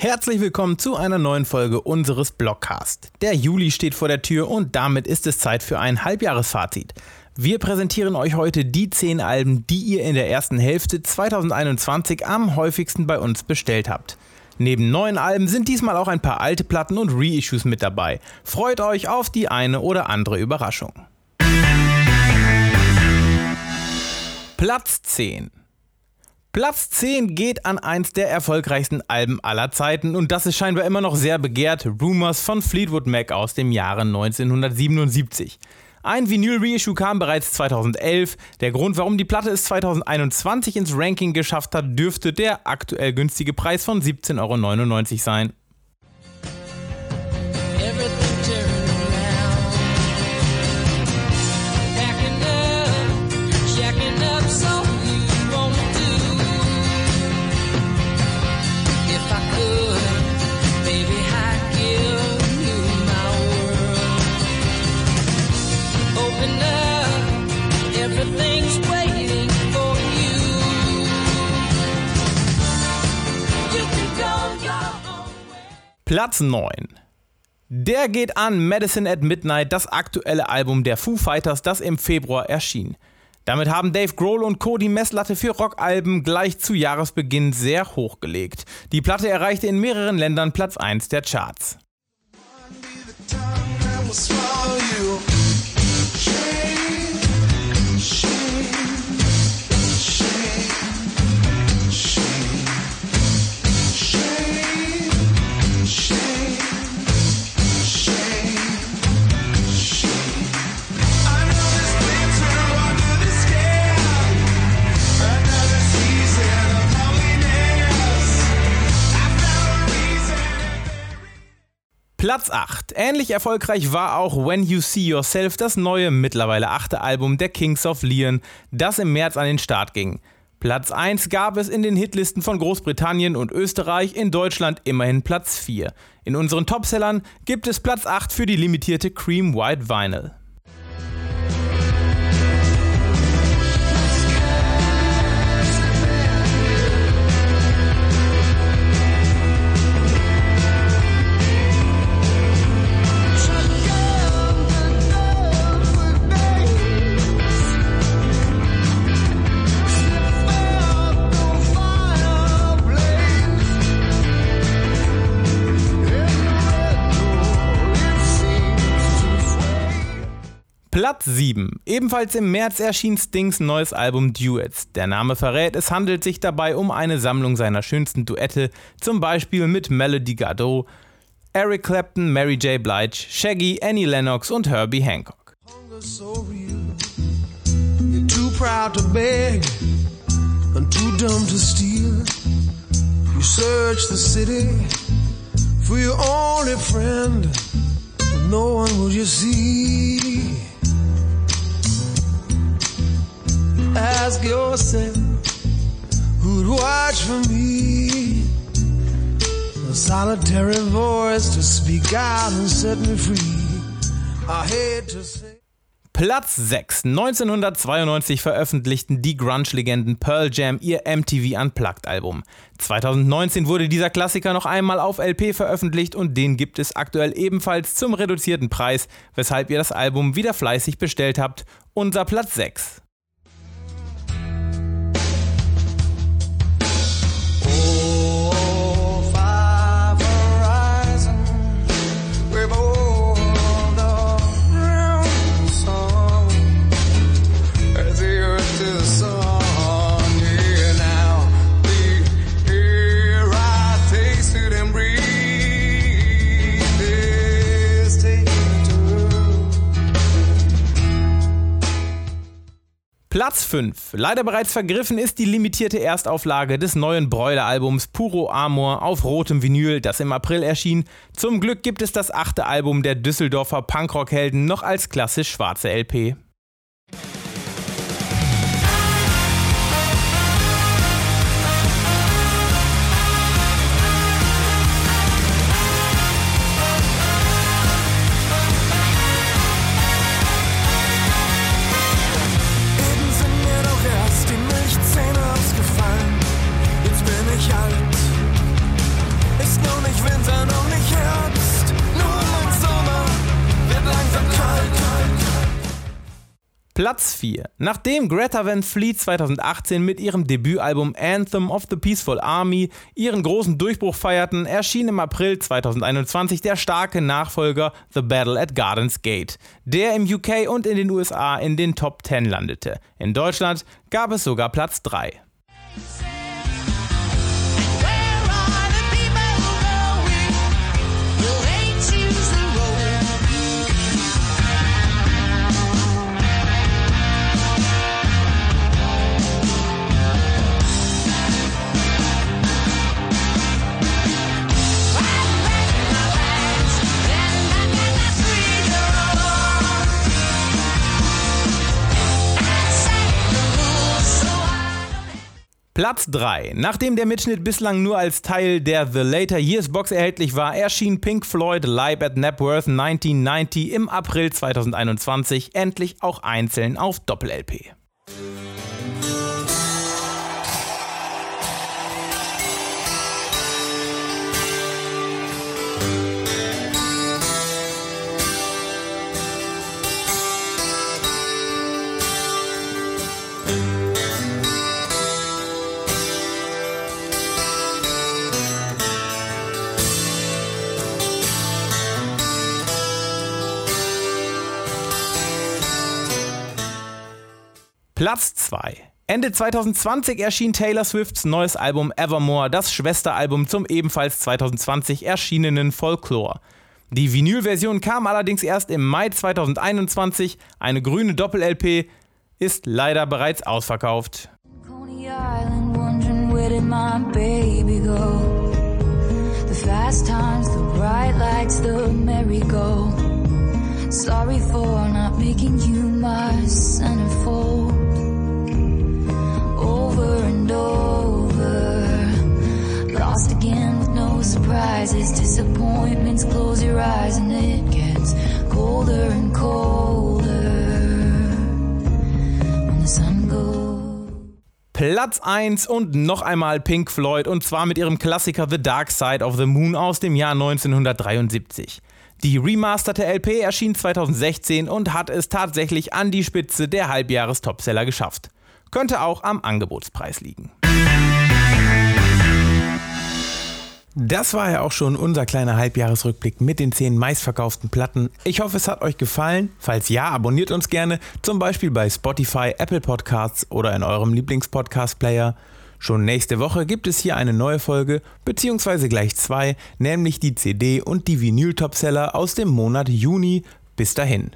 Herzlich willkommen zu einer neuen Folge unseres Blogcast. Der Juli steht vor der Tür und damit ist es Zeit für ein Halbjahresfazit. Wir präsentieren euch heute die 10 Alben, die ihr in der ersten Hälfte 2021 am häufigsten bei uns bestellt habt. Neben neuen Alben sind diesmal auch ein paar alte Platten und Reissues mit dabei. Freut euch auf die eine oder andere Überraschung. Platz 10 Platz 10 geht an eins der erfolgreichsten Alben aller Zeiten und das ist scheinbar immer noch sehr begehrt, Rumors von Fleetwood Mac aus dem Jahre 1977. Ein Vinyl-Reissue kam bereits 2011. Der Grund, warum die Platte es 2021 ins Ranking geschafft hat, dürfte der aktuell günstige Preis von 17,99 Euro sein. Platz 9. Der geht an Medicine at Midnight, das aktuelle Album der Foo Fighters, das im Februar erschien. Damit haben Dave Grohl und Co. die Messlatte für Rockalben gleich zu Jahresbeginn sehr hochgelegt. Die Platte erreichte in mehreren Ländern Platz 1 der Charts. Platz 8. Ähnlich erfolgreich war auch When You See Yourself, das neue, mittlerweile achte Album der Kings of Leon, das im März an den Start ging. Platz 1 gab es in den Hitlisten von Großbritannien und Österreich, in Deutschland immerhin Platz 4. In unseren Topsellern gibt es Platz 8 für die limitierte Cream White Vinyl. Platz 7. Ebenfalls im März erschien Stings neues Album Duets. Der Name verrät, es handelt sich dabei um eine Sammlung seiner schönsten Duette, zum Beispiel mit Melody Gardot, Eric Clapton, Mary J. Blige, Shaggy, Annie Lennox und Herbie Hancock. for your only friend. No one will you see. Ask yourself who'd watch for me. A solitary voice to speak out and set me free. I hate to say. Platz 6. 1992 veröffentlichten die Grunge-Legenden Pearl Jam ihr MTV Unplugged-Album. 2019 wurde dieser Klassiker noch einmal auf LP veröffentlicht und den gibt es aktuell ebenfalls zum reduzierten Preis, weshalb ihr das Album wieder fleißig bestellt habt. Unser Platz 6. Platz 5. Leider bereits vergriffen ist die limitierte Erstauflage des neuen Bräuler-Albums Puro Amor auf rotem Vinyl, das im April erschien. Zum Glück gibt es das achte Album der Düsseldorfer Punkrock-Helden noch als klassisch schwarze LP. Platz 4. Nachdem Greta Van Fleet 2018 mit ihrem Debütalbum Anthem of the Peaceful Army ihren großen Durchbruch feierten, erschien im April 2021 der starke Nachfolger The Battle at Gardens Gate, der im UK und in den USA in den Top 10 landete. In Deutschland gab es sogar Platz 3. Platz 3. Nachdem der Mitschnitt bislang nur als Teil der The Later Years Box erhältlich war, erschien Pink Floyd Live at Napworth 1990 im April 2021 endlich auch einzeln auf Doppel-LP. Platz 2. Ende 2020 erschien Taylor Swifts neues Album Evermore, das Schwesteralbum zum ebenfalls 2020 erschienenen Folklore. Die Vinylversion kam allerdings erst im Mai 2021. Eine grüne Doppel-LP ist leider bereits ausverkauft. Sorry for not making you my centerfold. Surprises, disappointments, close your eyes and it gets colder and colder. Platz 1 und noch einmal Pink Floyd und zwar mit ihrem Klassiker The Dark Side of the Moon aus dem Jahr 1973. Die remasterte LP erschien 2016 und hat es tatsächlich an die Spitze der Halbjahres-Topseller geschafft. Könnte auch am Angebotspreis liegen. Das war ja auch schon unser kleiner Halbjahresrückblick mit den 10 meistverkauften Platten. Ich hoffe, es hat euch gefallen. Falls ja, abonniert uns gerne, zum Beispiel bei Spotify, Apple Podcasts oder in eurem Lieblingspodcast-Player. Schon nächste Woche gibt es hier eine neue Folge, beziehungsweise gleich zwei, nämlich die CD und die Vinyl-Topseller aus dem Monat Juni. Bis dahin.